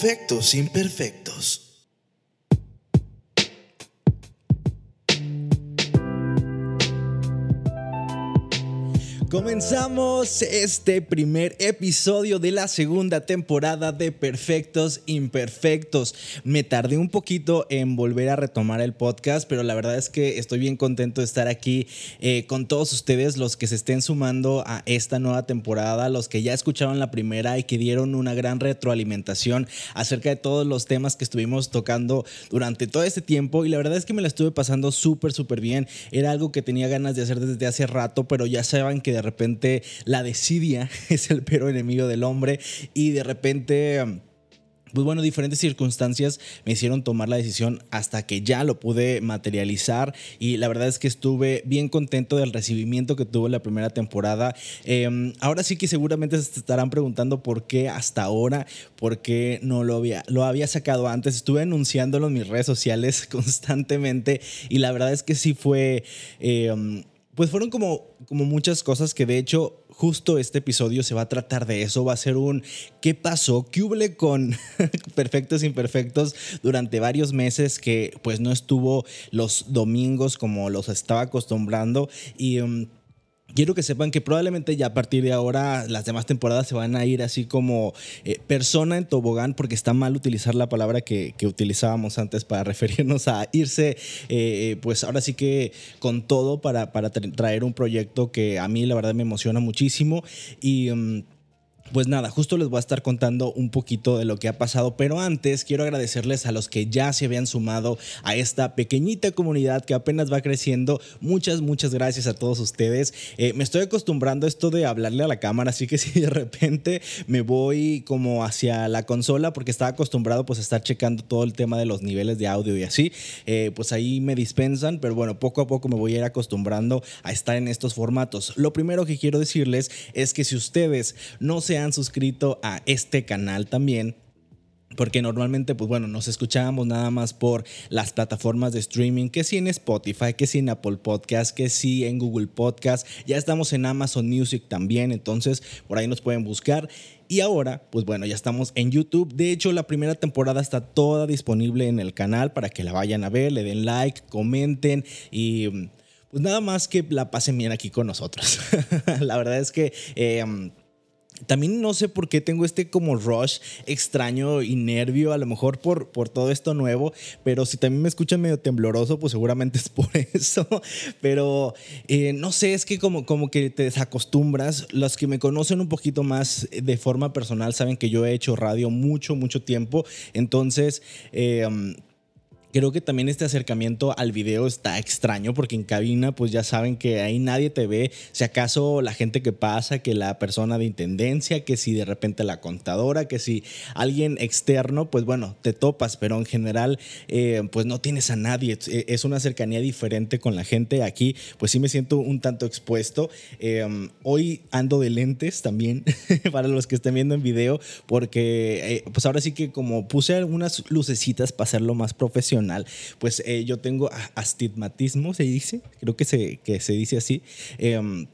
Perfectos Imperfectos. Comenzamos este primer episodio de la segunda temporada de Perfectos Imperfectos. Me tardé un poquito en volver a retomar el podcast, pero la verdad es que estoy bien contento de estar aquí eh, con todos ustedes, los que se estén sumando a esta nueva temporada, los que ya escucharon la primera y que dieron una gran retroalimentación acerca de todos los temas que estuvimos tocando durante todo este tiempo. Y la verdad es que me la estuve pasando súper, súper bien. Era algo que tenía ganas de hacer desde hace rato, pero ya saben que de repente la desidia es el peor enemigo del hombre y de repente pues bueno, diferentes circunstancias me hicieron tomar la decisión hasta que ya lo pude materializar y la verdad es que estuve bien contento del recibimiento que tuvo la primera temporada. Em, ahora sí que seguramente se estarán preguntando por qué hasta ahora, por qué no lo había, lo había sacado antes. Estuve anunciándolo en mis redes sociales constantemente y la verdad es que sí fue... Em, pues fueron como, como muchas cosas que de hecho justo este episodio se va a tratar de eso. Va a ser un ¿qué pasó? ¿Qué hubo con Perfectos Imperfectos durante varios meses que pues no estuvo los domingos como los estaba acostumbrando? Y... Um, quiero que sepan que probablemente ya a partir de ahora las demás temporadas se van a ir así como eh, persona en tobogán, porque está mal utilizar la palabra que, utilizábamos antes para referirnos a irse, eh, pues ahora sí que con todo para, para traer un proyecto que a mí la verdad me emociona muchísimo y... Mm, pues nada, justo les voy a estar contando un poquito de lo que ha pasado, pero antes quiero agradecerles a los que ya se habían sumado a esta pequeñita comunidad que apenas va creciendo. Muchas, muchas gracias a todos ustedes. Eh, me estoy acostumbrando a esto de hablarle a la cámara, así que si de repente me voy como hacia la consola porque estaba acostumbrado pues a estar checando todo el tema de los niveles de audio y así, eh, pues ahí me dispensan, pero bueno, poco a poco me voy a ir acostumbrando a estar en estos formatos. Lo primero que quiero decirles es que si ustedes no se han suscrito a este canal también, porque normalmente, pues bueno, nos escuchábamos nada más por las plataformas de streaming, que sí en Spotify, que sí en Apple Podcast, que sí en Google Podcast, ya estamos en Amazon Music también, entonces por ahí nos pueden buscar. Y ahora, pues bueno, ya estamos en YouTube. De hecho, la primera temporada está toda disponible en el canal para que la vayan a ver, le den like, comenten y pues nada más que la pasen bien aquí con nosotros. la verdad es que... Eh, también no sé por qué tengo este como rush extraño y nervio, a lo mejor por, por todo esto nuevo, pero si también me escuchan medio tembloroso, pues seguramente es por eso. Pero eh, no sé, es que como, como que te desacostumbras. Los que me conocen un poquito más de forma personal saben que yo he hecho radio mucho, mucho tiempo. Entonces, eh, Creo que también este acercamiento al video está extraño porque en cabina pues ya saben que ahí nadie te ve, si acaso la gente que pasa, que la persona de intendencia, que si de repente la contadora, que si alguien externo, pues bueno, te topas, pero en general eh, pues no tienes a nadie, es una cercanía diferente con la gente. Aquí, pues sí me siento un tanto expuesto. Em, hoy ando de lentes también para los que estén viendo en video porque eh, pues ahora sí que como puse algunas lucecitas para hacerlo más profesional, pues eh, yo tengo astigmatismo, se dice, creo que se, que se dice así. Em,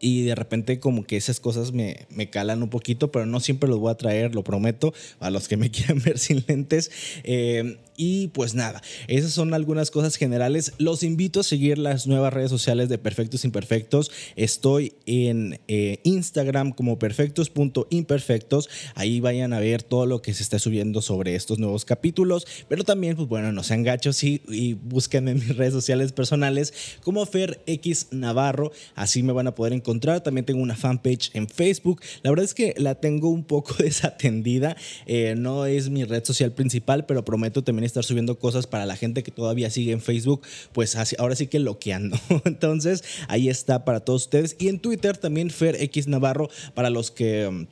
y de repente como que esas cosas me, me, calan un poquito, pero no siempre los voy a traer, lo prometo, a los que me quieran ver sin lentes. Em, y pues nada, esas son algunas cosas generales. Los invito a seguir las nuevas redes sociales de Perfectos Imperfectos. Estoy en eh, Instagram como perfectos.imperfectos. Ahí vayan a ver todo lo que se está subiendo sobre estos nuevos capítulos. Pero también, pues bueno, no sean gachos y, y busquen en mis redes sociales personales como Fer X Navarro. Así me van a poder encontrar. También tengo una fanpage en Facebook. La verdad es que la tengo un poco desatendida. Eh, no es mi red social principal, pero prometo también estar subiendo cosas para la gente que todavía sigue en Facebook, pues así, ahora sí que loqueando. Entonces, ahí está para todos ustedes. Y en Twitter también Fer X Navarro para los que mm,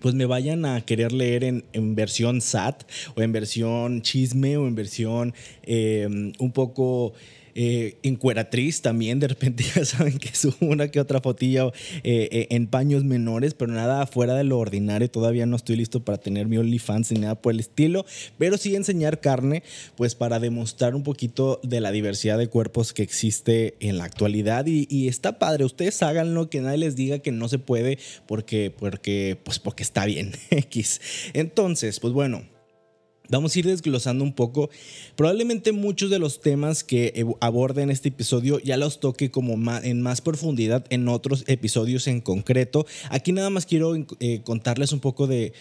pues me vayan a querer leer en, versión SAT o en versión chisme o en versión eh, un poco eh, encueratriz también, de repente ya saben que subo una que otra fotilla eh, eh, en paños menores, pero nada fuera de lo ordinario, todavía no estoy listo para tener mi OnlyFans ni nada por el estilo, pero sí enseñar carne, pues para demostrar un poquito de la diversidad de cuerpos que existe en la actualidad y, y está padre, ustedes háganlo, que nadie les diga que no se puede porque, porque, pues porque está bien, X. Entonces, pues bueno, Vamos a ir desglosando un poco. Probablemente muchos de los temas que aborde en este episodio ya los toque como en más profundidad en otros episodios en concreto. Aquí nada más quiero eh, contarles un poco de,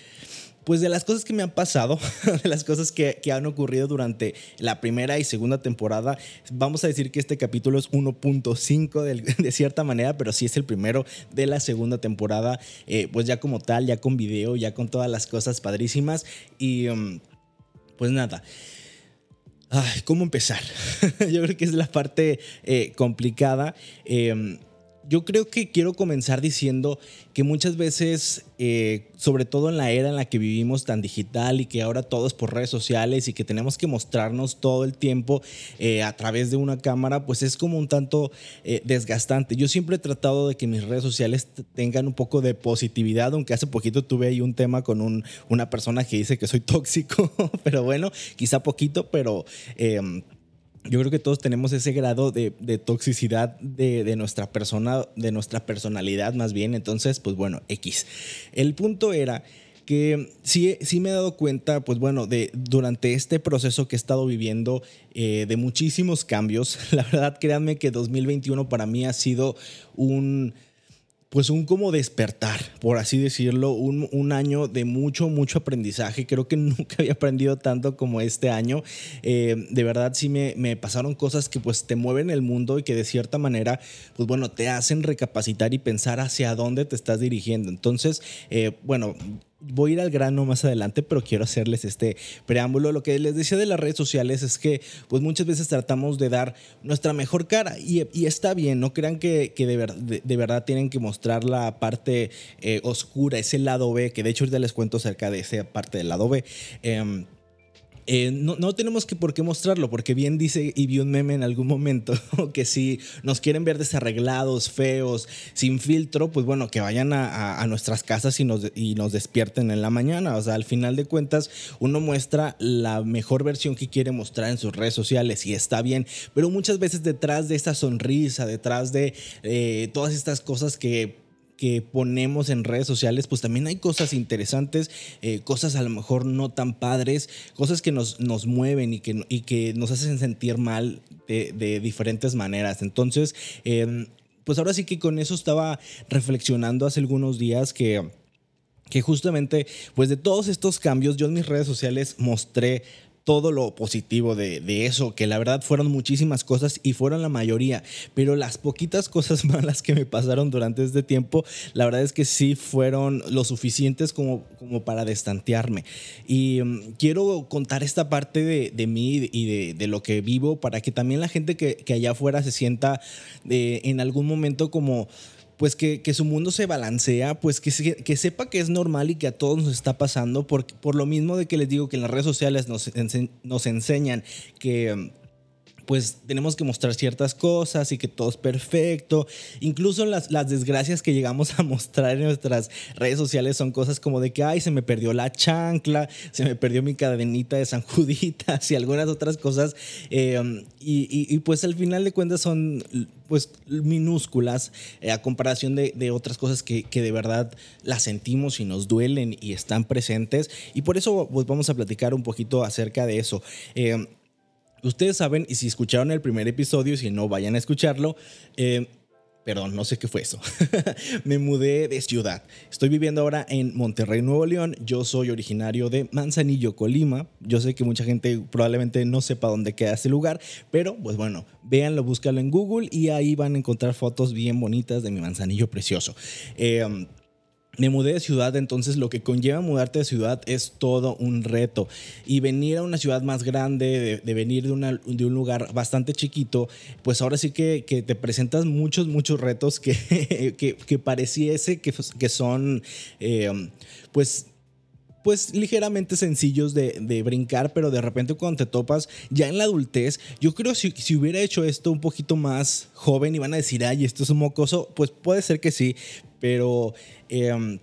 pues de las cosas que me han pasado, de las cosas que, han ocurrido durante la primera y segunda temporada. Vamos a decir que este capítulo es 1.5 de, cierta manera, pero sí es el primero de la segunda temporada, eh, pues ya como tal, ya con video, ya con todas las cosas padrísimas. Y... Um, pues nada. ¿Cómo empezar? Yo creo que es la parte eh, complicada. Em, yo creo que quiero comenzar diciendo que muchas veces, eh, sobre todo en la era en la que vivimos tan digital y que ahora todo es por redes sociales y que tenemos que mostrarnos todo el tiempo eh, a través de una cámara, pues es como un tanto eh, desgastante. Yo siempre he tratado de que mis redes sociales tengan un poco de positividad, aunque hace poquito tuve ahí un tema con un, una persona que dice que soy tóxico, pero bueno, quizá poquito, pero em, yo creo que todos tenemos ese grado de, toxicidad de, nuestra persona, de nuestra personalidad más bien. Entonces, pues bueno, X. El punto era que sí, sí me he dado cuenta, pues bueno, de durante este proceso que he estado viviendo eh, de muchísimos cambios. La verdad, créanme que 2021 para mí ha sido un pues un como despertar, por así decirlo, un, año de mucho, mucho aprendizaje. Creo que nunca había aprendido tanto como este año. Eh, de verdad sí me, me, pasaron cosas que pues te mueven el mundo y que de cierta manera, pues bueno, te hacen recapacitar y pensar hacia dónde te estás dirigiendo. Entonces, eh, bueno, voy a ir al grano más adelante, pero quiero hacerles este preámbulo. Lo que les decía de las redes sociales es que pues muchas veces tratamos de dar nuestra mejor cara y, está bien, no crean que, de, verdad tienen que mostrar la parte eh, oscura, ese lado B, que de hecho ahorita les cuento acerca de esa parte del lado B. Em, eh, no, tenemos que por qué mostrarlo, porque bien dice y vi un meme en algún momento que si nos quieren ver desarreglados, feos, sin filtro, pues bueno, que vayan a, nuestras casas y nos, y nos despierten en la mañana. O sea, al final de cuentas, uno muestra la mejor versión que quiere mostrar en sus redes sociales y está bien, pero muchas veces detrás de esta sonrisa, detrás de eh, todas estas cosas que que ponemos en redes sociales, pues también hay cosas interesantes, eh, cosas a lo mejor no tan padres, cosas que nos, nos mueven y que, y que nos hacen sentir mal de, diferentes maneras. Entonces, em, pues ahora sí que con eso estaba reflexionando hace algunos días que que justamente, pues de todos estos cambios, yo en mis redes sociales mostré todo lo positivo de, eso, que la verdad fueron muchísimas cosas y fueron la mayoría, pero las poquitas cosas malas que me pasaron durante este tiempo, la verdad es que sí fueron lo suficientes como, como para destantearme. Y mm, quiero contar esta parte de, mí y de, lo que vivo para que también la gente que, que allá afuera se sienta de, en algún momento como pues que, su mundo se balancea, pues que, que, sepa que es normal y que a todos nos está pasando, por, por lo mismo de que les digo que en las redes sociales nos enseñan que pues tenemos que mostrar ciertas cosas y que todo es perfecto. Incluso las, las desgracias que llegamos a mostrar en nuestras redes sociales son cosas como de que, ay, se me perdió la chancla, se me perdió mi cadenita de San Juditas y algunas otras cosas. Eh, y, pues al final de cuentas son pues minúsculas eh, a comparación de, otras cosas que, de verdad las sentimos y nos duelen y están presentes. Y por eso pues vamos a platicar un poquito acerca de eso. Eh, Ustedes saben, y si escucharon el primer episodio, si no, vayan a escucharlo. Eh, perdón, no sé qué fue eso. me mudé de ciudad. Estoy viviendo ahora en Monterrey, Nuevo León. Yo soy originario de Manzanillo, Colima. Yo sé que mucha gente probablemente no sepa dónde queda ese lugar, pero pues bueno, véanlo, búscalo en Google y ahí van a encontrar fotos bien bonitas de mi Manzanillo precioso. Eh, me mudé de ciudad, entonces lo que conlleva mudarte de ciudad es todo un reto. Y venir a una ciudad más grande, de, venir de, un lugar bastante chiquito, pues ahora sí que, te presentas muchos, muchos retos que, que, pareciese que, que son, eh, pues pues ligeramente sencillos de, de, brincar, pero de repente cuando te topas ya en la adultez, yo creo si, si hubiera hecho esto un poquito más joven y van a decir, ay, esto es un mocoso, pues puede ser que sí, pero... Eh,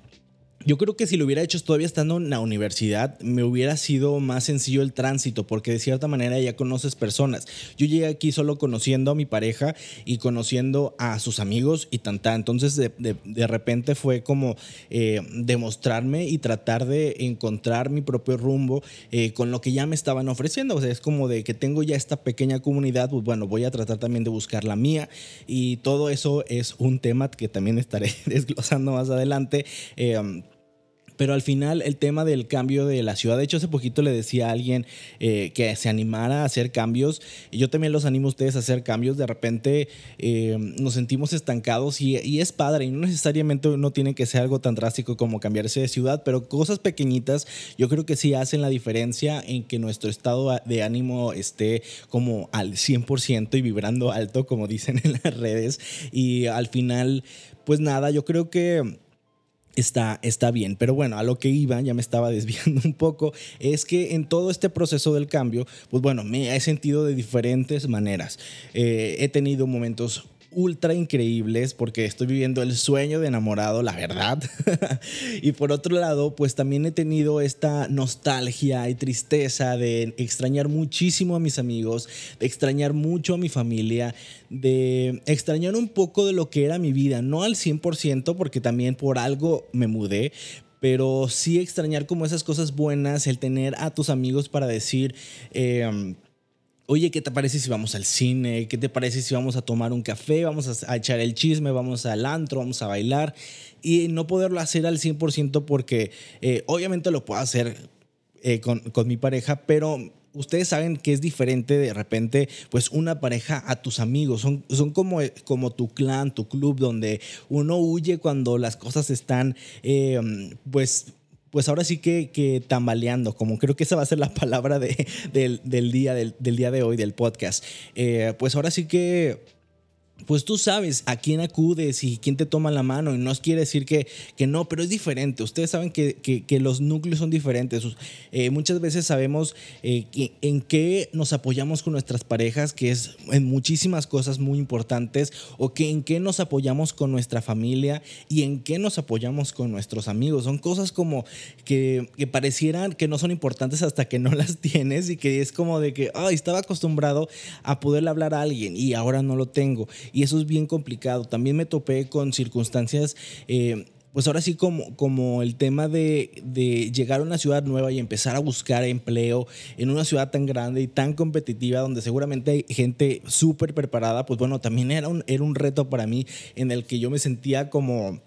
yo creo que si lo hubiera hecho todavía estando en la universidad, me hubiera sido más sencillo el tránsito, porque de cierta manera ya conoces personas. Yo llegué aquí solo conociendo a mi pareja y conociendo a sus amigos y tanta. Entonces, de, de, de, repente fue como eh, demostrarme y tratar de encontrar mi propio rumbo eh, con lo que ya me estaban ofreciendo. O sea, es como de que tengo ya esta pequeña comunidad, pues bueno, voy a tratar también de buscar la mía. Y todo eso es un tema que también estaré desglosando más adelante. Eh, pero al final el tema del cambio de la ciudad, de hecho hace poquito le decía a alguien eh, que se animara a hacer cambios, y yo también los animo a ustedes a hacer cambios, de repente eh, nos sentimos estancados y, y, es padre, y no necesariamente no tiene que ser algo tan drástico como cambiarse de ciudad, pero cosas pequeñitas yo creo que sí hacen la diferencia en que nuestro estado de ánimo esté como al 100% y vibrando alto, como dicen en las redes, y al final, pues nada, yo creo que Está, está, bien. Pero bueno, a lo que iba, ya me estaba desviando un poco, es que en todo este proceso del cambio, pues bueno, me he sentido de diferentes maneras. Eh, he tenido momentos ultra increíbles porque estoy viviendo el sueño de enamorado, la verdad. y por otro lado, pues también he tenido esta nostalgia y tristeza de extrañar muchísimo a mis amigos, de extrañar mucho a mi familia, de extrañar un poco de lo que era mi vida, no al 100% porque también por algo me mudé, pero sí extrañar como esas cosas buenas, el tener a tus amigos para decir... Eh, oye, ¿qué te parece si vamos al cine? ¿Qué te parece si vamos a tomar un café? Vamos a, echar el chisme, vamos al antro, vamos a bailar. Y no poderlo hacer al 100% porque eh, obviamente lo puedo hacer eh, con, con mi pareja, pero ustedes saben que es diferente de repente, pues una pareja a tus amigos. Son, son como, como tu clan, tu club, donde uno huye cuando las cosas están, eh, pues pues ahora sí que, que, tambaleando, como creo que esa va a ser la palabra de, del, del, día, del, del, día de hoy del podcast. Eh, pues ahora sí que pues tú sabes a quién acudes y quién te toma la mano y no quiere decir que, que no, pero es diferente. Ustedes saben que, que, que los núcleos son diferentes. Eh, muchas veces sabemos eh, en qué nos apoyamos con nuestras parejas, que es en muchísimas cosas muy importantes, o que en qué nos apoyamos con nuestra familia y en qué nos apoyamos con nuestros amigos. Son cosas como que, parecieran que no son importantes hasta que no las tienes y que es como de que, ay, estaba acostumbrado a poderle hablar a alguien y ahora no lo tengo y eso es bien complicado. También me topé con circunstancias... Eh, pues ahora sí como, como el tema de, de, llegar a una ciudad nueva y empezar a buscar empleo en una ciudad tan grande y tan competitiva donde seguramente hay gente súper preparada, pues bueno, también era un, era un reto para mí en el que yo me sentía como,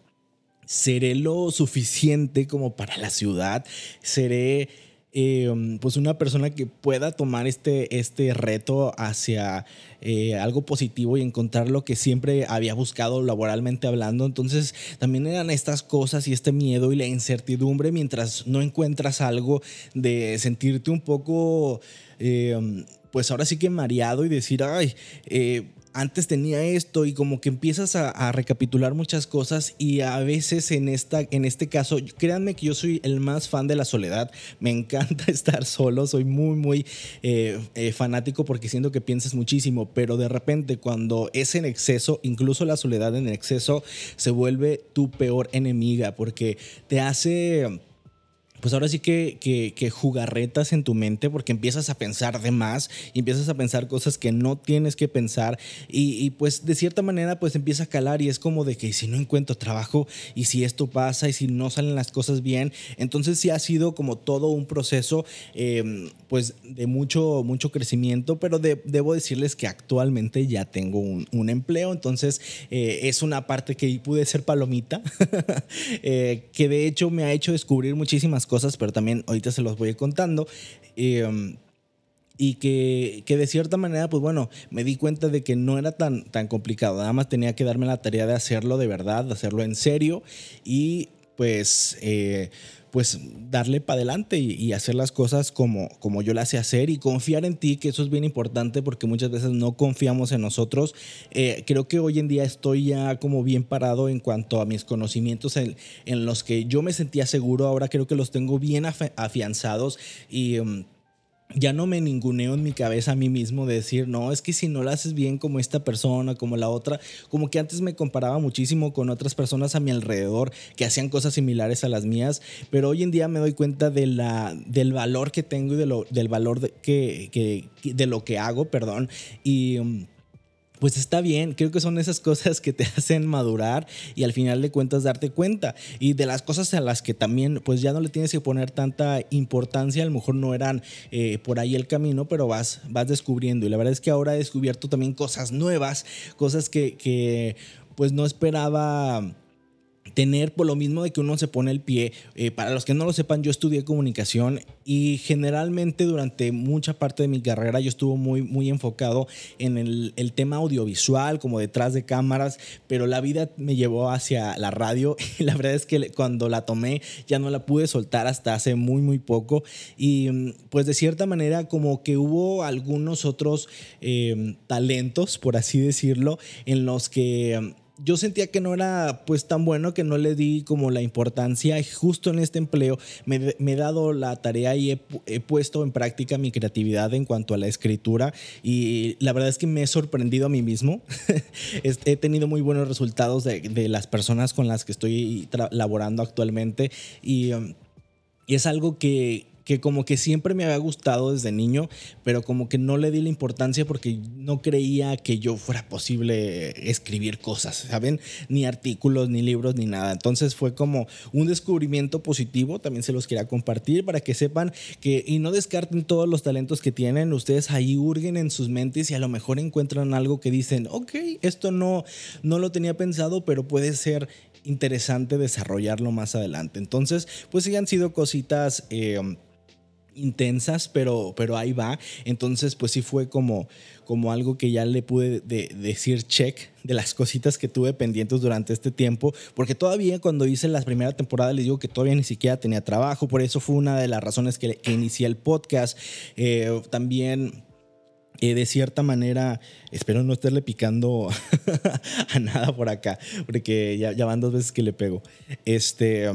¿seré lo suficiente como para la ciudad? ¿Seré eh, pues una persona que pueda tomar este, este reto hacia eh, algo positivo y encontrar lo que siempre había buscado laboralmente hablando. Entonces también eran estas cosas y este miedo y la incertidumbre mientras no encuentras algo de sentirte un poco... Eh, pues ahora sí que mareado y decir, ay, eh, antes tenía esto y como que empiezas a, recapitular muchas cosas y a veces en, esta, en este caso, créanme que yo soy el más fan de la soledad, me encanta estar solo, soy muy, muy eh, eh, fanático porque siento que piensas muchísimo, pero de repente cuando es en exceso, incluso la soledad en exceso, se vuelve tu peor enemiga porque te hace pues ahora sí que, que, jugarretas en tu mente porque empiezas a pensar de más y empiezas a pensar cosas que no tienes que pensar y, pues de cierta manera pues empieza a calar y es como de que si no encuentro trabajo y si esto pasa y si no salen las cosas bien, entonces sí ha sido como todo un proceso eh, pues de mucho, mucho crecimiento, pero de, debo decirles que actualmente ya tengo un, un empleo, entonces eh, es una parte que pude ser palomita, eh, que de hecho me ha hecho descubrir muchísimas cosas cosas, pero también ahorita se los voy contando. Eh, y que, que, de cierta manera, pues bueno, me di cuenta de que no era tan, tan complicado, nada más tenía que darme la tarea de hacerlo de verdad, de hacerlo en serio y pues... Eh, pues darle para adelante y, hacer las cosas como, como yo las sé hacer y confiar en ti, que eso es bien importante porque muchas veces no confiamos en nosotros. Eh, creo que hoy en día estoy ya como bien parado en cuanto a mis conocimientos en, en los que yo me sentía seguro, ahora creo que los tengo bien afianzados y... Um, ya no me ninguneo en mi cabeza a mí mismo de decir, no, es que si no lo haces bien como esta persona, como la otra, como que antes me comparaba muchísimo con otras personas a mi alrededor que hacían cosas similares a las mías, pero hoy en día me doy cuenta de la, del valor que tengo y de lo, del valor de, que, que, de lo que hago, perdón, y... Pues está bien, creo que son esas cosas que te hacen madurar y al final de cuentas darte cuenta. Y de las cosas a las que también pues ya no le tienes que poner tanta importancia, a lo mejor no eran eh, por ahí el camino, pero vas, vas descubriendo. Y la verdad es que ahora he descubierto también cosas nuevas, cosas que, que pues no esperaba tener por lo mismo de que uno se pone el pie. Eh, para los que no lo sepan, yo estudié comunicación y generalmente durante mucha parte de mi carrera yo estuve muy, muy enfocado en el, tema audiovisual, como detrás de cámaras, pero la vida me llevó hacia la radio y la verdad es que cuando la tomé ya no la pude soltar hasta hace muy, muy poco. Y mm, pues de cierta manera como que hubo algunos otros eh, talentos, por así decirlo, en los que yo sentía que no era pues tan bueno que no le di como la importancia justo en este empleo me, he dado la tarea y he, puesto en práctica mi creatividad en cuanto a la escritura y la verdad es que me he sorprendido a mí mismo. he tenido muy buenos resultados de, las personas con las que estoy laborando actualmente y, y es algo que que como que siempre me había gustado desde niño, pero como que no le di la importancia porque no creía que yo fuera posible escribir cosas, ¿saben? Ni artículos, ni libros, ni nada. Entonces fue como un descubrimiento positivo, también se los quería compartir para que sepan que y no descarten todos los talentos que tienen, ustedes ahí hurguen en sus mentes y a lo mejor encuentran algo que dicen, ok, esto no, no lo tenía pensado, pero puede ser interesante desarrollarlo más adelante. Entonces, pues sí han sido cositas... Eh, intensas, pero, pero ahí va. Entonces, pues sí fue como, como algo que ya le pude decir check de las cositas que tuve pendientes durante este tiempo, porque todavía cuando hice la primera temporada les digo que todavía ni siquiera tenía trabajo, por eso fue una de las razones que, inicié el podcast. Eh, también... Eh, de cierta manera, espero no estarle picando a nada por acá, porque ya, ya van dos veces que le pego. Este,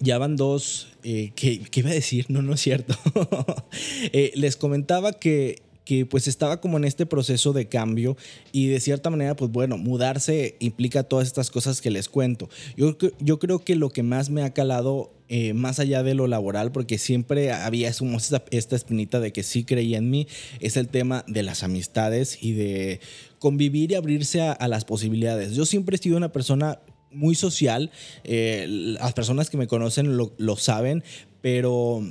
ya van dos, eh, ¿qué, iba a decir? No, no es cierto. Eh, les comentaba que, que pues estaba como en este proceso de cambio y de cierta manera, pues bueno, mudarse implica todas estas cosas que les cuento. Yo, yo creo que lo que más me ha calado eh, más allá de lo laboral, porque siempre había esta, esta espinita de que sí creía en mí, es el tema de las amistades y de convivir y abrirse a, a, las posibilidades. Yo siempre he sido una persona muy social. Eh, las personas que me conocen lo, lo, saben, pero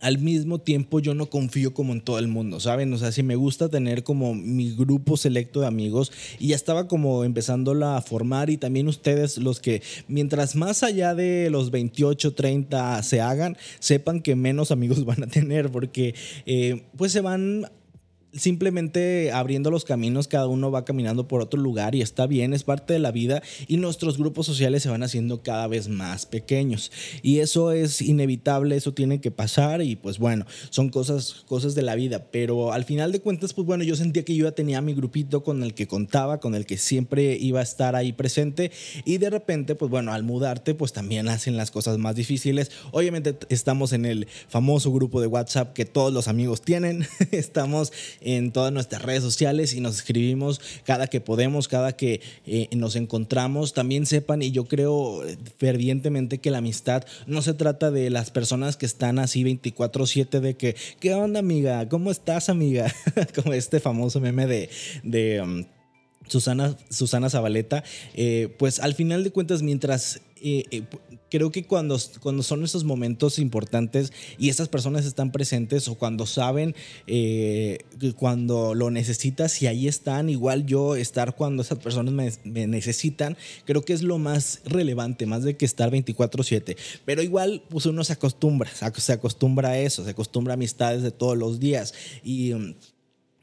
al mismo tiempo yo no confío como en todo el mundo, ¿saben? O sea, si me gusta tener como mi grupo selecto de amigos y ya estaba como empezándola a formar y también ustedes los que mientras más allá de los 28, 30 se hagan, sepan que menos amigos van a tener porque eh, pues se van simplemente abriendo los caminos, cada uno va caminando por otro lugar y está bien, es parte de la vida y nuestros grupos sociales se van haciendo cada vez más pequeños. Y eso es inevitable, eso tiene que pasar y pues bueno, son cosas, cosas de la vida. Pero al final de cuentas, pues bueno, yo sentía que yo ya tenía mi grupito con el que contaba, con el que siempre iba a estar ahí presente y de repente, pues bueno, al mudarte, pues también hacen las cosas más difíciles. Obviamente estamos en el famoso grupo de WhatsApp que todos los amigos tienen, estamos en todas nuestras redes sociales y nos escribimos cada que podemos, cada que eh, nos encontramos. También sepan, y yo creo fervientemente que la amistad no se trata de las personas que están así 24/7 de que, ¿qué onda amiga? ¿Cómo estás amiga? Como este famoso meme de... de um, Susana, Susana Zabaleta, eh, pues al final de cuentas, mientras eh, creo que cuando, cuando son esos momentos importantes y estas personas están presentes o cuando saben cuando lo necesitas y ahí están, igual yo estar cuando esas personas me, necesitan, creo que es lo más relevante, más de que estar 24/7. Pero igual, pues uno se acostumbra, se acostumbra a eso, se acostumbra a amistades de todos los días y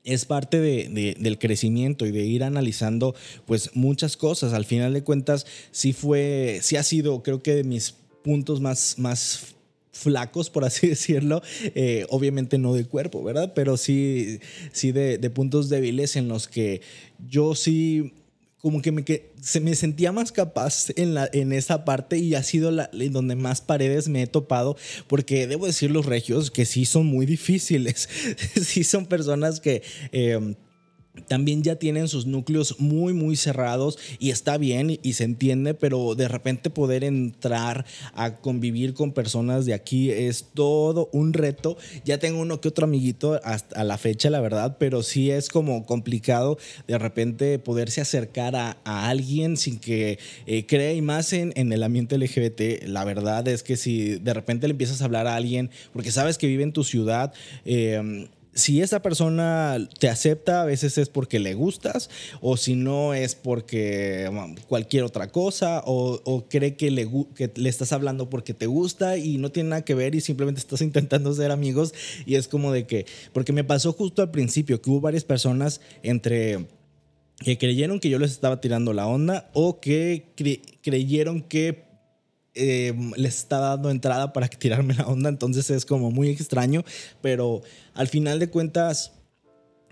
es parte de, del crecimiento y de ir analizando pues muchas cosas. Al final de cuentas, sí fue, sí ha sido creo que de mis puntos más, más flacos, por así decirlo, eh, obviamente no de cuerpo, ¿verdad? Pero sí, sí de, de puntos débiles en los que yo sí como que me, que se me sentía más capaz en, la, en esa parte y ha sido la, donde más paredes me he topado, porque debo decir los regios que sí son muy difíciles, sí son personas que... Eh, también ya tienen sus núcleos muy muy cerrados y está bien y, se entiende, pero de repente poder entrar a convivir con personas de aquí es todo un reto. Ya tengo uno que otro amiguito hasta la fecha, la verdad, pero sí es como complicado de repente poderse acercar a, alguien sin que eh, crea y más en, en, el ambiente LGBT. La verdad es que si de repente le empiezas a hablar a alguien porque sabes que vive en tu ciudad, eh, si esa persona te acepta, a veces es porque le gustas, o si no es porque cualquier otra cosa, o, cree que le, que le estás hablando porque te gusta y no tiene nada que ver y simplemente estás intentando ser amigos. Y es como de que, porque me pasó justo al principio, que hubo varias personas entre que creyeron que yo les estaba tirando la onda o que creyeron que eh, les está dando entrada para tirarme la onda, entonces es como muy extraño, pero al final de cuentas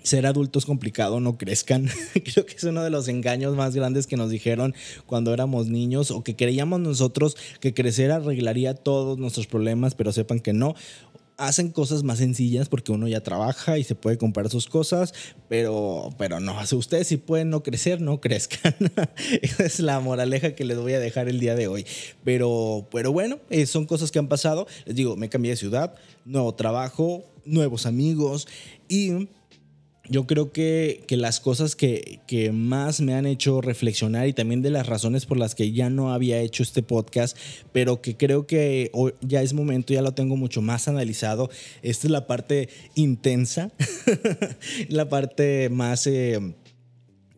ser adulto es complicado, no crezcan. Creo que es uno de los engaños más grandes que nos dijeron cuando éramos niños o que creíamos nosotros que crecer arreglaría todos nuestros problemas, pero sepan que no hacen cosas más sencillas porque uno ya trabaja y se puede comprar sus cosas, pero, pero no, ustedes si pueden no crecer, no crezcan. Esa es la moraleja que les voy a dejar el día de hoy. Pero, pero bueno, eh, son cosas que han pasado. Les digo, me cambié de ciudad, nuevo trabajo, nuevos amigos y yo creo que, que las cosas que, que, más me han hecho reflexionar y también de las razones por las que ya no había hecho este podcast, pero que creo que ya es momento, ya lo tengo mucho más analizado. Esta es la parte intensa, la parte más... Eh,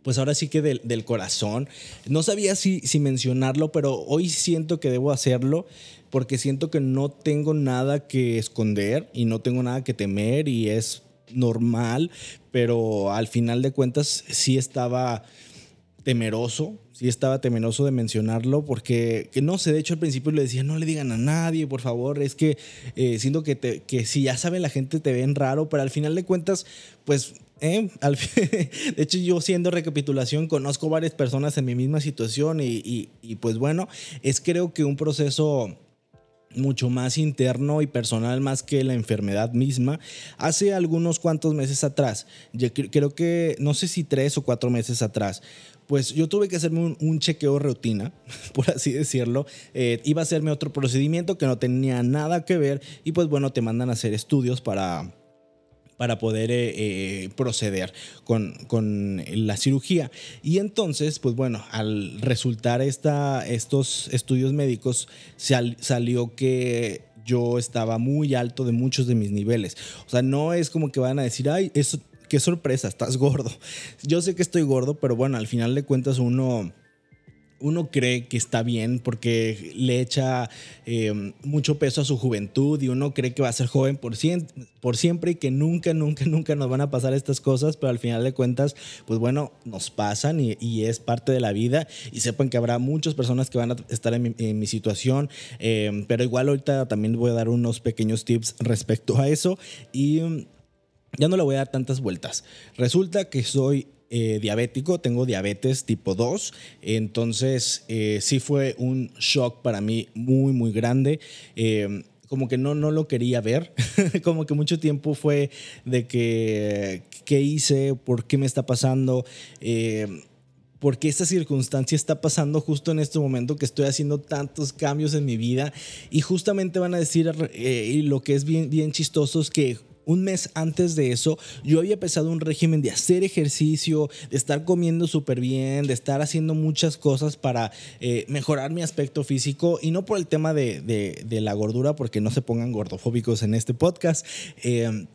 pues ahora sí que del, del, corazón. No sabía si, si mencionarlo, pero hoy siento que debo hacerlo porque siento que no tengo nada que esconder y no tengo nada que temer y es normal, pero al final de cuentas sí estaba temeroso, sí estaba temeroso de mencionarlo porque, que no sé, de hecho al principio le decía, no le digan a nadie, por favor, es que eh, siento que, que si ya saben la gente te ven raro, pero al final de cuentas, pues eh, de hecho, yo siendo recapitulación, conozco varias personas en mi misma situación y, pues bueno, es creo que un proceso mucho más interno y personal más que la enfermedad misma. Hace algunos cuantos meses atrás, creo que no sé si tres o cuatro meses atrás, pues yo tuve que hacerme un, chequeo rutina, por así decirlo. Eh, iba a hacerme otro procedimiento que no tenía nada que ver y pues bueno, te mandan a hacer estudios para para poder eh, eh, proceder con, con, la cirugía. Y entonces, pues bueno, al resultar esta, estos estudios médicos, salió que yo estaba muy alto de muchos de mis niveles. O sea, no es como que van a decir, ay, eso, qué sorpresa, estás gordo. Yo sé que estoy gordo, pero bueno, al final de cuentas uno uno cree que está bien porque le echa em, mucho peso a su juventud y uno cree que va a ser joven por, por siempre y que nunca, nunca, nunca nos van a pasar estas cosas, pero al final de cuentas, pues bueno, nos pasan y, es parte de la vida y sepan que habrá muchas personas que van a estar en mi, situación, em, pero igual ahorita también voy a dar unos pequeños tips respecto a eso y... Ya no le voy a dar tantas vueltas. Resulta que soy eh, diabético, tengo diabetes tipo 2, entonces eh, sí fue un shock para mí muy, muy grande. Eh, como que no, no lo quería ver, como que mucho tiempo fue de que, ¿qué hice? ¿Por qué me está pasando? porque esta circunstancia está pasando justo en este momento que estoy haciendo tantos cambios en mi vida y justamente van a decir lo que es bien, bien chistoso es que un mes antes de eso, yo había empezado un régimen de hacer ejercicio, de estar comiendo súper bien, de estar haciendo muchas cosas para eh, mejorar mi aspecto físico y no por el tema de, la gordura, porque no se pongan gordofóbicos en este podcast. Eh,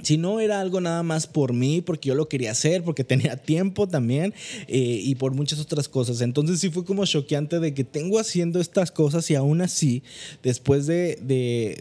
si no era algo nada más por mí, porque yo lo quería hacer, porque tenía tiempo también eh, y por muchas otras cosas. Entonces sí fue como choqueante de que tengo haciendo estas cosas y aún así, después de,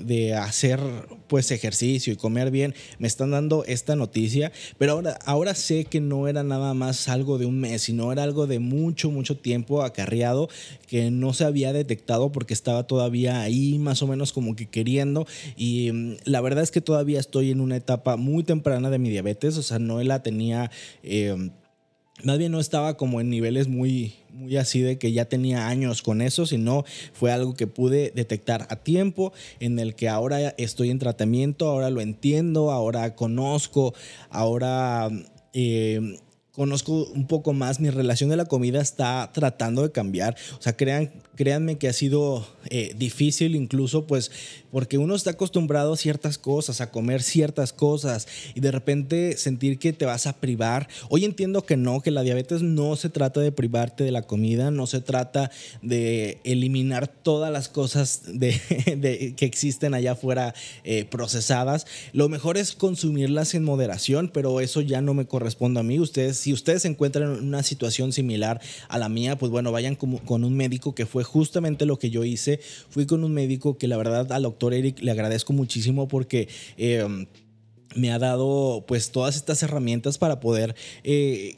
de, hacer pues ejercicio y comer bien, me están dando esta noticia. Pero ahora, ahora sé que no era nada más algo de un mes, sino era algo de mucho, mucho tiempo acarreado que no se había detectado porque estaba todavía ahí más o menos como que queriendo. Y mm, la verdad es que todavía estoy en una etapa muy temprana de mi diabetes, o sea, no la tenía... Eh, más bien no estaba como en niveles muy, muy así de que ya tenía años con eso, sino fue algo que pude detectar a tiempo, en el que ahora estoy en tratamiento, ahora lo entiendo, ahora conozco, ahora eh, conozco un poco más, mi relación de la comida está tratando de cambiar. O sea, crean, créanme que ha sido eh, difícil incluso, pues, porque uno está acostumbrado a ciertas cosas, a comer ciertas cosas y de repente sentir que te vas a privar. Hoy entiendo que no, que la diabetes no se trata de privarte de la comida, no se trata de eliminar todas las cosas de, que existen allá afuera eh, procesadas. Lo mejor es consumirlas en moderación, pero eso ya no me corresponde a mí. Ustedes si ustedes se encuentran en una situación similar a la mía, pues bueno, vayan con, un médico que fue justamente lo que yo hice. Fui con un médico que la verdad al doctor Eric le agradezco muchísimo porque... Em, me ha dado pues todas estas herramientas para poder eh,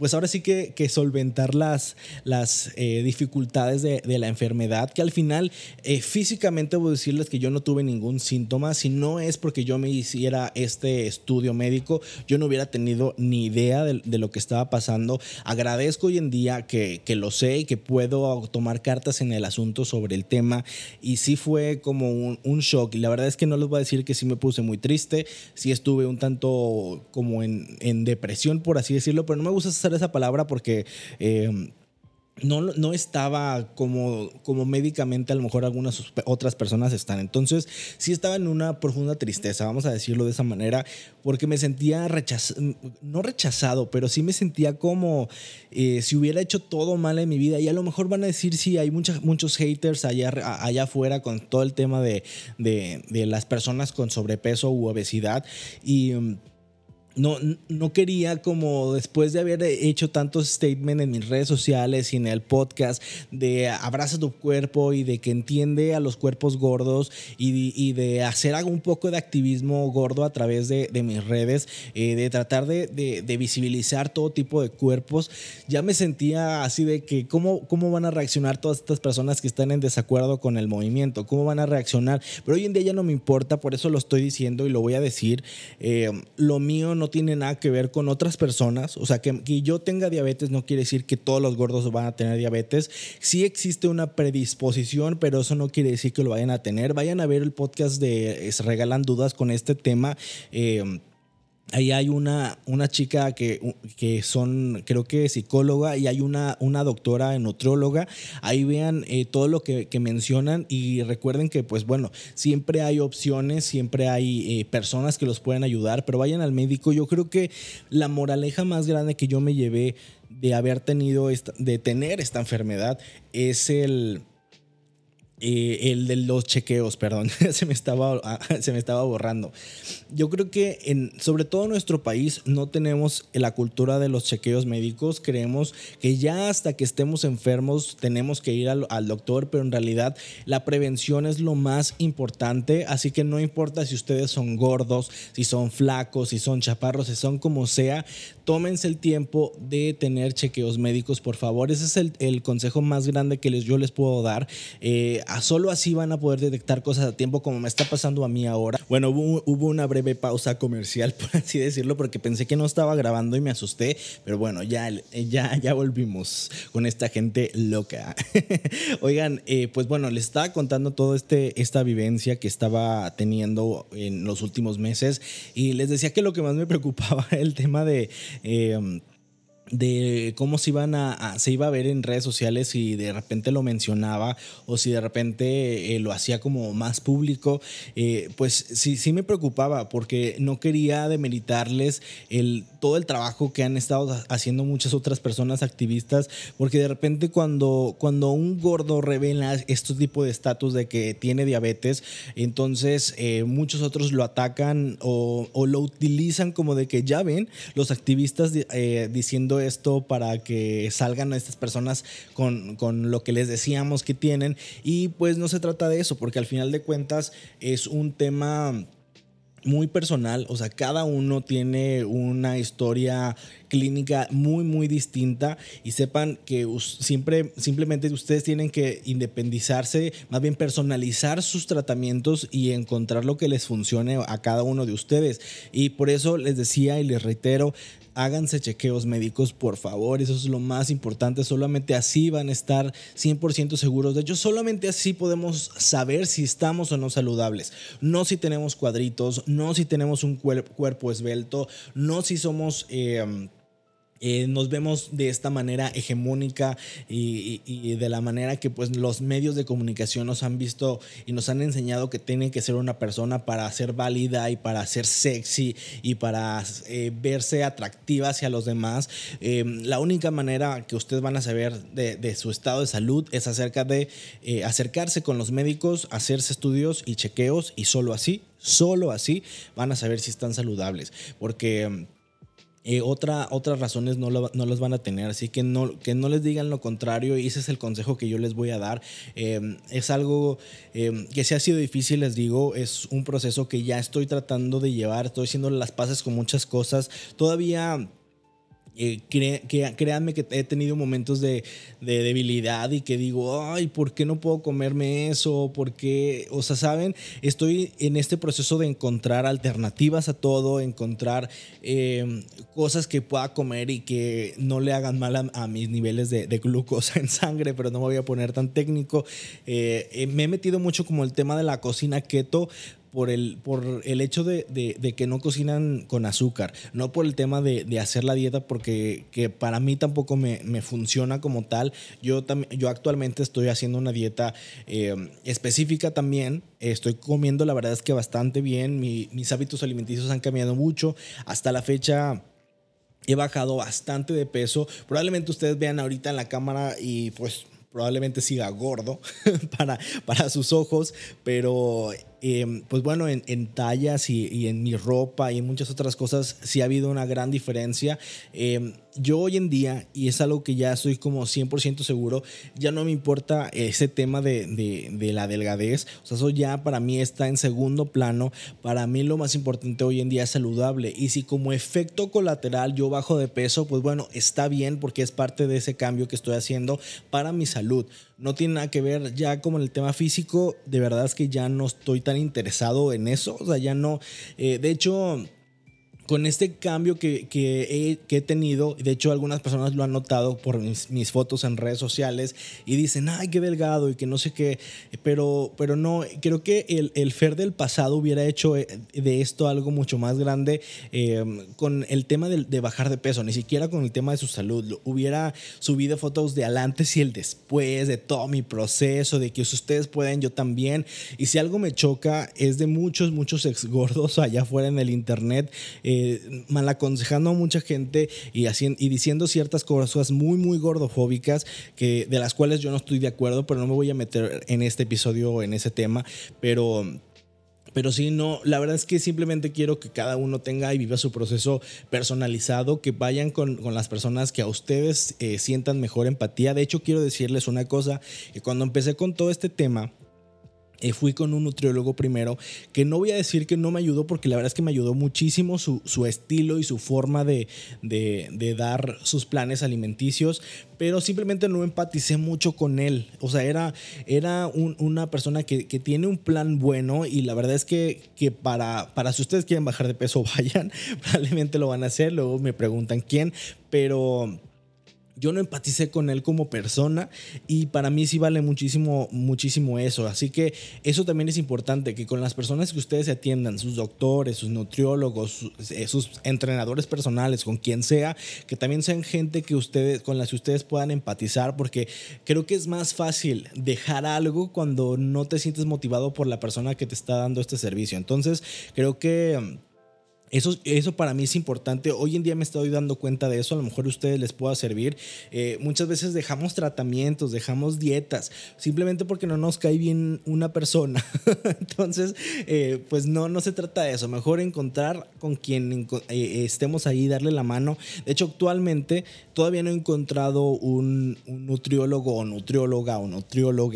pues ahora sí que, solventar las, las eh, dificultades de, la enfermedad, que al final eh, físicamente voy a decirles que yo no tuve ningún síntoma, si no es porque yo me hiciera este estudio médico, yo no hubiera tenido ni idea de, lo que estaba pasando. Agradezco hoy en día que, lo sé y que puedo tomar cartas en el asunto sobre el tema. Y sí fue como un, shock. Y la verdad es que no les voy a decir que sí me puse muy triste, sí estuve un tanto como en, en depresión por así decirlo, pero no me gusta hacer esa palabra porque... Eh, no, no, estaba como, como médicamente a lo mejor algunas otras personas están. Entonces sí estaba en una profunda tristeza, vamos a decirlo de esa manera, porque me sentía rechazado, no rechazado, pero sí me sentía como eh, si hubiera hecho todo mal en mi vida. Y a lo mejor van a decir, sí, hay muchas, muchos haters allá, allá afuera con todo el tema de, de, de las personas con sobrepeso u obesidad. Y no, no quería como después de haber hecho tantos statements en mis redes sociales y en el podcast de abraza tu cuerpo y de que entiende a los cuerpos gordos y, de hacer un poco de activismo gordo a través de, mis redes, eh, de tratar de, visibilizar todo tipo de cuerpos, ya me sentía así de que cómo, cómo van a reaccionar todas estas personas que están en desacuerdo con el movimiento, cómo van a reaccionar, pero hoy en día ya no me importa, por eso lo estoy diciendo y lo voy a decir, eh, lo mío no tiene nada que ver con otras personas. O sea, que, que, yo tenga diabetes no quiere decir que todos los gordos van a tener diabetes. Sí existe una predisposición, pero eso no quiere decir que lo vayan a tener. Vayan a ver el podcast de Regalan Dudas con este tema. Eh, Ahí hay una, una chica que, que, son, creo que psicóloga, y hay una, una doctora nutrióloga. Ahí vean eh, todo lo que, mencionan y recuerden que, pues bueno, siempre hay opciones, siempre hay eh, personas que los pueden ayudar, pero vayan al médico. Yo creo que la moraleja más grande que yo me llevé de haber tenido, esta, de tener esta enfermedad, es el eh, el de los chequeos, perdón, se, me estaba, ah, se me estaba borrando. Yo creo que en, sobre todo en nuestro país no tenemos la cultura de los chequeos médicos. Creemos que ya hasta que estemos enfermos tenemos que ir al, al doctor, pero en realidad la prevención es lo más importante. Así que no importa si ustedes son gordos, si son flacos, si son chaparros, si son como sea, tómense el tiempo de tener chequeos médicos, por favor. Ese es el, el consejo más grande que les, yo les puedo dar. Eh, solo así van a poder detectar cosas a tiempo como me está pasando a mí ahora. Bueno, hubo, una breve pausa comercial, por así decirlo, porque pensé que no estaba grabando y me asusté, pero bueno, ya, ya, ya volvimos con esta gente loca. Oigan, eh, pues bueno, les estaba contando toda este, esta vivencia que estaba teniendo en los últimos meses y les decía que lo que más me preocupaba era el tema de... Eh, de cómo se iban a, se iba a ver en redes sociales si de repente lo mencionaba o si de repente eh, lo hacía como más público eh, pues sí sí me preocupaba porque no quería demeritarles el todo el trabajo que han estado haciendo muchas otras personas activistas porque de repente cuando cuando un gordo revela estos tipo de estatus de que tiene diabetes entonces eh, muchos otros lo atacan o, lo utilizan como de que ya ven los activistas diciendo esto para que salgan estas personas con, con, lo que les decíamos que tienen. Y pues no se trata de eso, porque al final de cuentas es un tema muy personal, o sea, cada uno tiene una historia clínica muy, muy distinta y sepan que siempre, simplemente ustedes tienen que independizarse, más bien personalizar sus tratamientos y encontrar lo que les funcione a cada uno de ustedes. Y por eso les decía y les reitero, háganse chequeos médicos, por favor, eso es lo más importante, solamente así van a estar 100% seguros. De hecho, solamente así podemos saber si estamos o no saludables, no si tenemos cuadritos, no si tenemos un cuerpo esbelto, no si somos... Eh, eh, nos vemos de esta manera hegemónica y, de la manera que pues los medios de comunicación nos han visto y nos han enseñado que tiene que ser una persona para ser válida y para ser sexy y para eh, verse atractiva hacia los demás. Eh, la única manera que ustedes van a saber de, su estado de salud es acerca de acercarse con los médicos, hacerse estudios y chequeos y solo así, solo así van a saber si están saludables. Porque eh, otra, otras razones no, lo, no las van a tener, así que no, que no les digan lo contrario y ese es el consejo que yo les voy a dar. Em, es algo em, que si ha sido difícil, les digo, es un proceso que ya estoy tratando de llevar, estoy haciendo las paces con muchas cosas. Todavía eh, créanme que he tenido momentos de, debilidad y que digo, ay, ¿por qué no puedo comerme eso? ¿Por qué? O sea, ¿saben? Estoy en este proceso de encontrar alternativas a todo, encontrar eh, cosas que pueda comer y que no le hagan mal a, mis niveles de, glucosa en sangre, pero no me voy a poner tan técnico. Eh, me he metido mucho como el tema de la cocina keto, por el, por el hecho de, que no cocinan con azúcar, no por el tema de, hacer la dieta, porque que para mí tampoco me, funciona como tal. Yo, yo actualmente estoy haciendo una dieta eh, específica también, estoy comiendo la verdad es que bastante bien, mis hábitos alimenticios han cambiado mucho, hasta la fecha... He bajado bastante de peso. Probablemente ustedes vean ahorita en la cámara y pues probablemente siga gordo para, para sus ojos, pero eh, pues bueno, en, tallas y, en mi ropa y en muchas otras cosas sí ha habido una gran diferencia. Eh, yo hoy en día, y es algo que ya estoy como 100% seguro, ya no me importa ese tema de, de, la delgadez. O sea, eso ya para mí está en segundo plano. Para mí lo más importante hoy en día es saludable. Y si como efecto colateral yo bajo de peso, pues bueno, está bien porque es parte de ese cambio que estoy haciendo para mi salud no tiene nada que ver ya como el tema físico, de verdad es que ya no estoy tan interesado en eso, o sea, ya no, eh, de hecho con este cambio que, que, he, tenido, de hecho algunas personas lo han notado por mis, fotos en redes sociales y dicen, ay, qué delgado y que no sé qué, pero, pero no, creo que el, el Fer del pasado hubiera hecho eh, de esto algo mucho más grande eh, con el tema de, de, bajar de peso, ni siquiera con el tema de su salud, hubiera subido fotos de antes y el después, de todo mi proceso, de que ustedes pueden, yo también, y si algo me choca es de muchos, muchos ex gordos allá afuera en el internet. Eh, malaconsejando a mucha gente y, haciendo, y diciendo ciertas cosas muy, muy gordofóbicas que, de las cuales yo no estoy de acuerdo, pero no me voy a meter en este episodio en ese tema, pero... Pero sí, no, la verdad es que simplemente quiero que cada uno tenga y viva su proceso personalizado, que vayan con, con las personas que a ustedes eh, sientan mejor empatía. De hecho, quiero decirles una cosa, que cuando empecé con todo este tema, eh, fui con un nutriólogo primero, que no voy a decir que no me ayudó, porque la verdad es que me ayudó muchísimo su, estilo y su forma de, dar sus planes alimenticios, pero simplemente no empaticé mucho con él. O sea, era, era una persona que, tiene un plan bueno y la verdad es que, que para, para si ustedes quieren bajar de peso, vayan, probablemente lo van a hacer, luego me preguntan quién, pero yo no empaticé con él como persona y para mí sí vale muchísimo, muchísimo eso. Así que eso también es importante, que con las personas que ustedes atiendan, sus doctores, sus nutriólogos, sus, eh, sus entrenadores personales, con quien sea, que también sean gente que ustedes, con las que ustedes puedan empatizar, porque creo que es más fácil dejar algo cuando no te sientes motivado por la persona que te está dando este servicio. Entonces, creo que eso, eso para mí es importante. Hoy en día me estoy dando cuenta de eso. A lo mejor a ustedes les pueda servir. Eh, muchas veces dejamos tratamientos, dejamos dietas, simplemente porque no nos cae bien una persona. Entonces, eh, pues no, no se trata de eso. Mejor encontrar con quien eh, estemos ahí, darle la mano. De hecho, actualmente todavía no he encontrado un, nutriólogo o nutrióloga o nutriólogo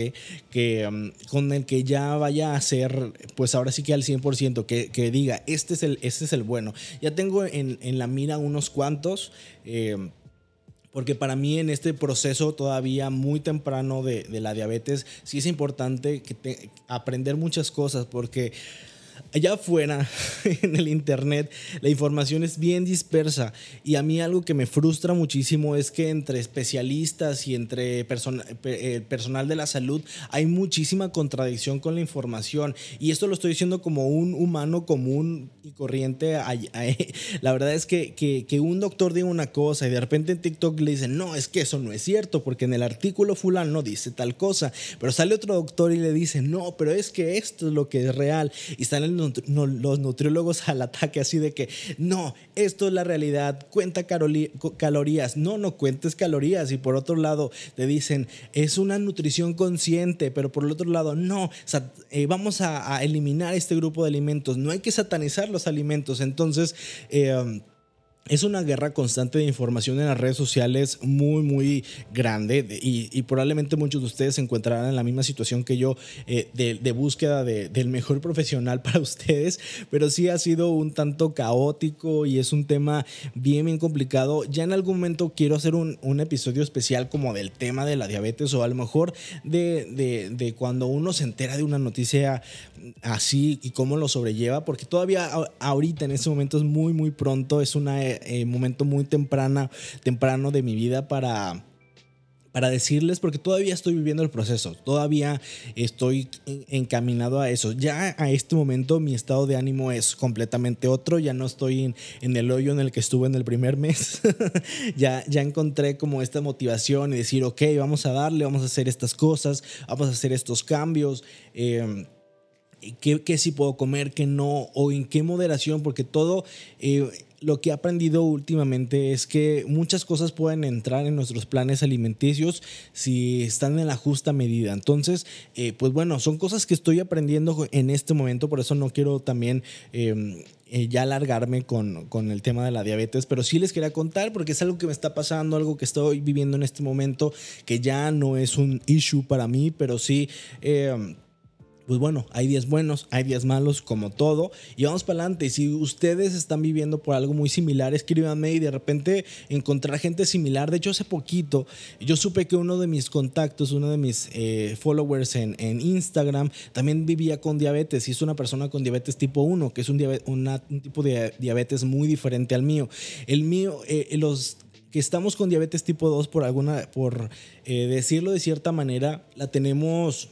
que, mm, con el que ya vaya a ser, pues ahora sí que al 100%, que, que diga, este es el, este es el bueno. Ya tengo en, la mira unos cuantos. Eh, porque para mí en este proceso todavía muy temprano de, la diabetes sí es importante que aprender muchas cosas porque allá afuera, en el Internet, la información es bien dispersa y a mí algo que me frustra muchísimo es que entre especialistas y entre el personal de la salud hay muchísima contradicción con la información y esto lo estoy diciendo como un humano común y corriente. La verdad es que, que, un doctor diga una cosa y de repente en TikTok le dicen, no, es que eso no es cierto porque en el artículo fulano dice tal cosa, pero sale otro doctor y le dice, no, pero es que esto es lo que es real y los nutriólogos al ataque así de que, no, esto es la realidad, cuenta calorías, no, no cuentes calorías. Y por otro lado te dicen, es una nutrición consciente, pero por el otro lado, no, eh, vamos a, eliminar este grupo de alimentos, no hay que satanizar los alimentos. Entonces, eh, es una guerra constante de información en las redes sociales muy, muy grande y, probablemente muchos de ustedes se encontrarán en la misma situación que yo eh, de, búsqueda del mejor profesional para ustedes, pero sí ha sido un tanto caótico y es un tema bien, bien complicado. Ya en algún momento quiero hacer un, episodio especial como del tema de la diabetes o a lo mejor de, de cuando uno se entera de una noticia así y cómo lo sobrelleva, porque todavía ahorita en ese momento es muy, muy pronto, es un eh, momento muy temprana, temprano de mi vida para para decirles, porque todavía estoy viviendo el proceso, todavía estoy encaminado a eso. Ya a este momento mi estado de ánimo es completamente otro, ya no estoy en, en el hoyo en el que estuve en el primer mes, ya, ya encontré como esta motivación y decir, ok, vamos a darle, vamos a hacer estas cosas, vamos a hacer estos cambios. Eh, qué, qué sí puedo comer, qué no, o en qué moderación, porque todo eh, lo que he aprendido últimamente es que muchas cosas pueden entrar en nuestros planes alimenticios si están en la justa medida. Entonces, eh, pues bueno, son cosas que estoy aprendiendo en este momento, por eso no quiero también... Em, eh, ya alargarme con, con, el tema de la diabetes, pero sí les quería contar porque es algo que me está pasando, algo que estoy viviendo en este momento, que ya no es un issue para mí, pero sí em, pues bueno, hay días buenos, hay días malos, como todo. Y vamos para adelante. Si ustedes están viviendo por algo muy similar, escríbanme y de repente encontrar gente similar. De hecho, hace poquito yo supe que uno de mis contactos, uno de mis eh, followers en, Instagram, también vivía con diabetes y es una persona con diabetes tipo 1, que es un, un tipo de diabetes muy diferente al mío. El mío, eh, los que estamos con diabetes tipo 2 por alguna, por eh, decirlo de cierta manera, la tenemos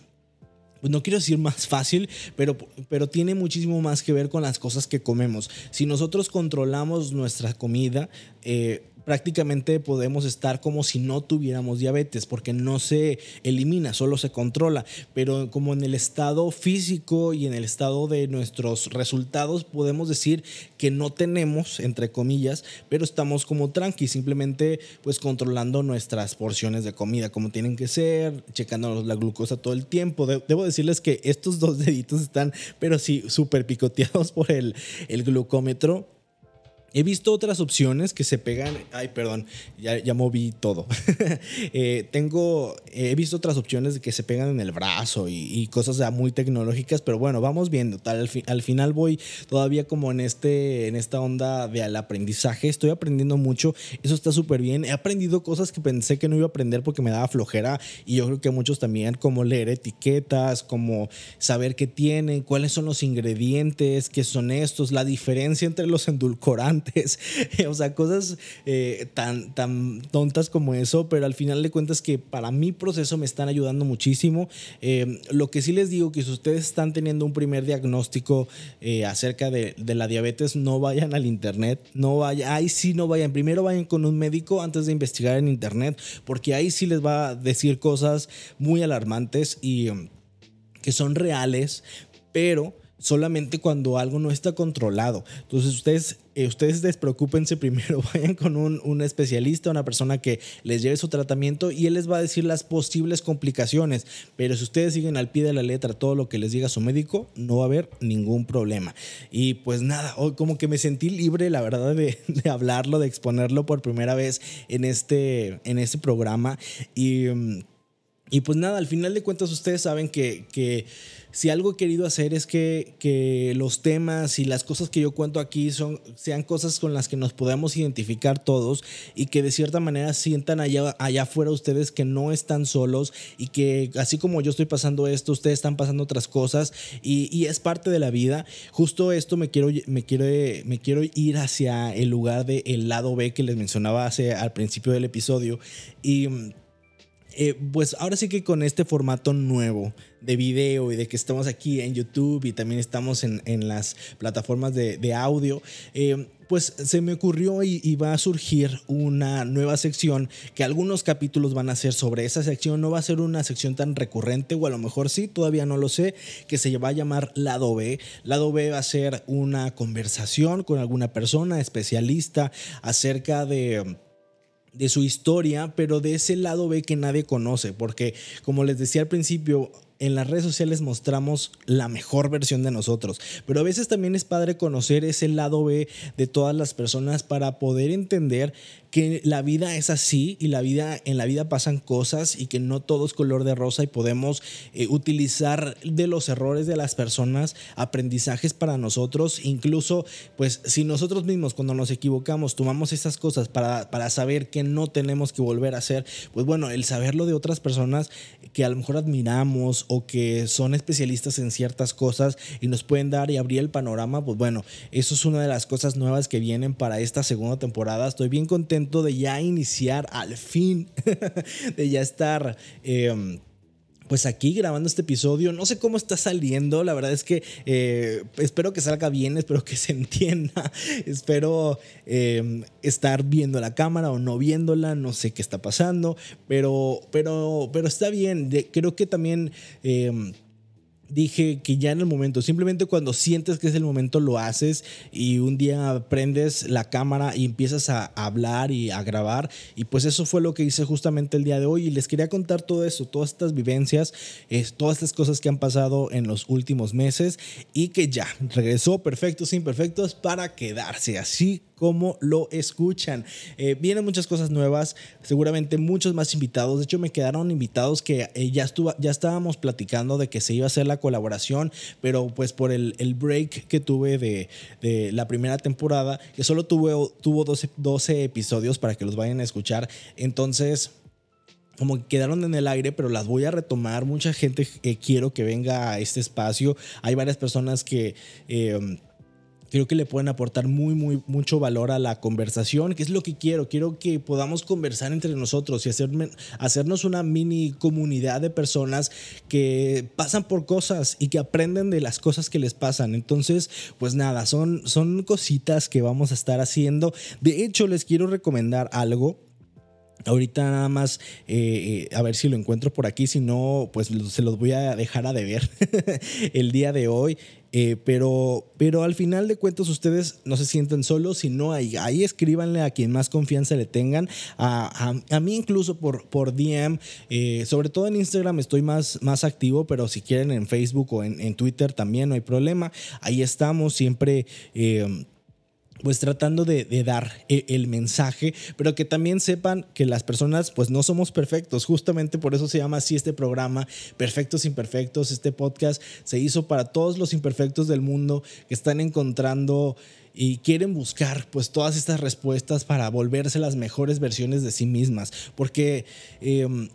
pues no quiero decir más fácil, pero, pero tiene muchísimo más que ver con las cosas que comemos. Si nosotros controlamos nuestra comida, eh, prácticamente podemos estar como si no tuviéramos diabetes, porque no se elimina, solo se controla. Pero como en el estado físico y en el estado de nuestros resultados, podemos decir que no tenemos, entre comillas, pero estamos como tranqui, simplemente pues controlando nuestras porciones de comida como tienen que ser, checando la glucosa todo el tiempo. Debo decirles que estos dos deditos están, pero sí, súper picoteados por el, el glucómetro He visto otras opciones que se pegan. Ay, perdón, ya, moví todo. Eh, tengo. He visto otras opciones que se pegan en el brazo y, cosas ya muy tecnológicas, pero bueno, vamos viendo. Tal, al, final voy todavía como en, este, en esta onda del aprendizaje. Estoy aprendiendo mucho. Eso está súper bien. He aprendido cosas que pensé que no iba a aprender porque me daba flojera. Y yo creo que muchos también, como leer etiquetas, como saber qué tienen, cuáles son los ingredientes, qué son estos, la diferencia entre los endulcorantes o sea, cosas eh, tan, tan tontas como eso, pero al final de cuentas que para mi proceso me están ayudando muchísimo. Eh, lo que sí les digo que si ustedes están teniendo un primer diagnóstico eh, acerca de, la diabetes, no vayan al internet, no vayan, ahí sí no vayan, primero vayan con un médico antes de investigar en internet, porque ahí sí les va a decir cosas muy alarmantes y que son reales, pero solamente cuando algo no está controlado. Entonces ustedes, eh, ustedes despreocúpense primero, vayan con un, un, especialista, una persona que les lleve su tratamiento y él les va a decir las posibles complicaciones. Pero si ustedes siguen al pie de la letra todo lo que les diga su médico, no va a haber ningún problema. Y pues nada, hoy como que me sentí libre, la verdad, de, de hablarlo, de exponerlo por primera vez en este, en este programa. Y... Mm, y pues nada, al final de cuentas ustedes saben que, que si algo he querido hacer es que, que, los temas y las cosas que yo cuento aquí son, sean cosas con las que nos podamos identificar todos y que de cierta manera sientan allá, allá afuera ustedes que no están solos y que así como yo estoy pasando esto, ustedes están pasando otras cosas y, y es parte de la vida. Justo esto me quiero, me quiero, me quiero ir hacia el lugar del lado B que les mencionaba hace, al principio del episodio y eh, pues ahora sí que con este formato nuevo de video y de que estamos aquí en YouTube y también estamos en, en las plataformas de, de audio, eh, pues se me ocurrió y, y, va a surgir una nueva sección que algunos capítulos van a ser sobre esa sección. No va a ser una sección tan recurrente o a lo mejor sí, todavía no lo sé, que se va a llamar Lado B. Lado B va a ser una conversación con alguna persona especialista acerca de de su historia, pero de ese lado B que nadie conoce, porque como les decía al principio, en las redes sociales mostramos la mejor versión de nosotros, pero a veces también es padre conocer ese lado B de todas las personas para poder entender que la vida es así y la vida en la vida pasan cosas y que no todo es color de rosa y podemos eh, utilizar de los errores de las personas aprendizajes para nosotros, incluso pues si nosotros mismos cuando nos equivocamos tomamos esas cosas para, para saber que no tenemos que volver a hacer, pues bueno, el saberlo de otras personas que a lo mejor admiramos o que son especialistas en ciertas cosas y nos pueden dar y abrir el panorama, pues bueno, eso es una de las cosas nuevas que vienen para esta segunda temporada. Estoy bien contento de ya iniciar al fin, de ya estar... Eh, pues aquí grabando este episodio. No sé cómo está saliendo. La verdad es que eh, espero que salga bien, espero que se entienda. espero eh, estar viendo la cámara o no viéndola. No sé qué está pasando. Pero, pero, pero está bien. Creo que también. Eh, dije que ya en el momento, simplemente cuando sientes que es el momento lo haces y un día prendes la cámara y empiezas a hablar y a grabar. Y pues eso fue lo que hice justamente el día de hoy. Y les quería contar todo eso, todas estas vivencias, es, todas estas cosas que han pasado en los últimos meses y que ya regresó perfectos, imperfectos para quedarse así como lo escuchan. Eh, vienen muchas cosas nuevas, seguramente muchos más invitados. De hecho, me quedaron invitados que eh, ya, estuvo, ya estábamos platicando de que se iba a hacer la colaboración, pero pues por el, break que tuve de, la primera temporada, que solo tuvo, tuvo 12, 12 episodios para que los vayan a escuchar. Entonces como que quedaron en el aire, pero las voy a retomar. Mucha gente quiero que venga a este espacio. Hay varias personas que eh, creo que le pueden aportar muy, muy, mucho valor a la conversación, que es lo que quiero. Quiero que podamos conversar entre nosotros y hacerme, hacernos una mini comunidad de personas que pasan por cosas y que aprenden de las cosas que les pasan. Entonces, pues nada, son, son cositas que vamos a estar haciendo. De hecho, les quiero recomendar algo Ahorita nada más eh, a ver si lo encuentro por aquí, si no, pues se los voy a dejar a deber el día de hoy. Eh, pero, pero al final de cuentas ustedes no se sienten solos, sino ahí, ahí escríbanle a quien más confianza le tengan. A, a, mí incluso por, por DM, eh, sobre todo en Instagram estoy más, más activo, pero si quieren en Facebook o en, en Twitter también no hay problema. Ahí estamos siempre. Eh, pues tratando de, dar e, el mensaje, pero que también sepan que las personas pues no somos perfectos, justamente por eso se llama así este programa, Perfectos Imperfectos, este podcast se hizo para todos los imperfectos del mundo que están encontrando y quieren buscar pues todas estas respuestas para volverse las mejores versiones de sí mismas, porque... Eh,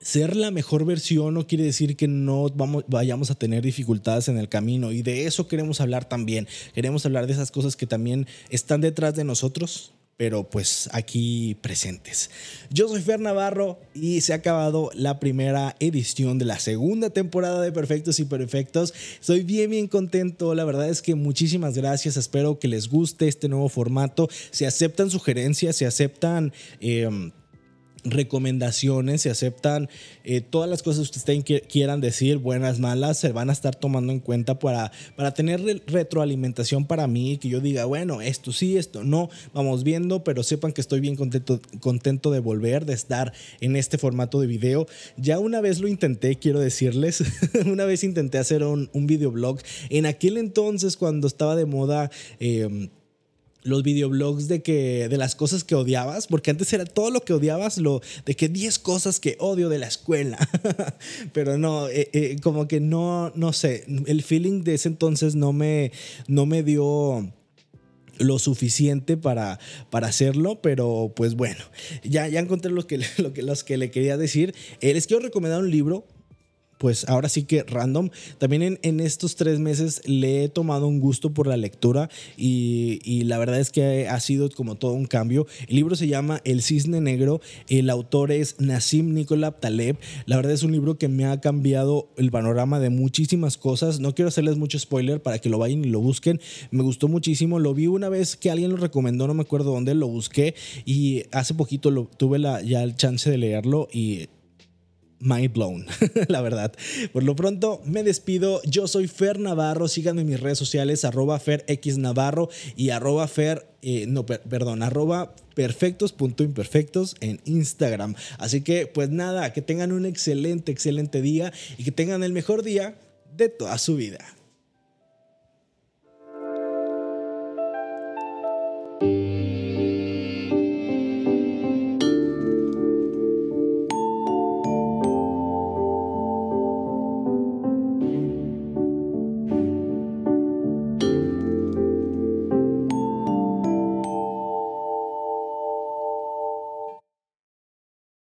ser la mejor versión no quiere decir que no vamos, vayamos a tener dificultades en el camino y de eso queremos hablar también. Queremos hablar de esas cosas que también están detrás de nosotros, pero pues aquí presentes. Yo soy Fer Navarro y se ha acabado la primera edición de la segunda temporada de Perfectos y Perfectos. Estoy bien, bien contento. La verdad es que muchísimas gracias. Espero que les guste este nuevo formato. Se aceptan sugerencias, se aceptan... Eh, recomendaciones, se aceptan eh, todas las cosas que ustedes quieran decir, buenas, malas, se van a estar tomando en cuenta para, para tener retroalimentación para mí, que yo diga, bueno, esto sí, esto no, vamos viendo, pero sepan que estoy bien contento, contento de volver, de estar en este formato de video. Ya una vez lo intenté, quiero decirles, una vez intenté hacer un, un videoblog, en aquel entonces cuando estaba de moda... Eh, los videoblogs de que de las cosas que odiabas, porque antes era todo lo que odiabas, lo de que 10 cosas que odio de la escuela. Pero no, eh, eh, como que no, no sé, el feeling de ese entonces no me, no me dio lo suficiente para, para hacerlo, pero pues bueno, ya, ya encontré lo que, lo que, los que le quería decir. Eh, les quiero recomendar un libro pues ahora sí que random. También en, estos tres meses le he tomado un gusto por la lectura y, la verdad es que ha sido como todo un cambio. El libro se llama El Cisne Negro, el autor es Nassim Nicolab Taleb. La verdad es un libro que me ha cambiado el panorama de muchísimas cosas. No quiero hacerles mucho spoiler para que lo vayan y lo busquen. Me gustó muchísimo. Lo vi una vez que alguien lo recomendó, no me acuerdo dónde, lo busqué y hace poquito tuve la, ya el chance de leerlo y mind blown, la verdad. Por lo pronto, me despido. Yo soy Fer Navarro. Síganme en mis redes sociales, arroba FerXNavarro y arroba Fer, eh, no, perdón, arroba perfectos.imperfectos en Instagram. Así que, pues nada, que tengan un excelente, excelente día y que tengan el mejor día de toda su vida.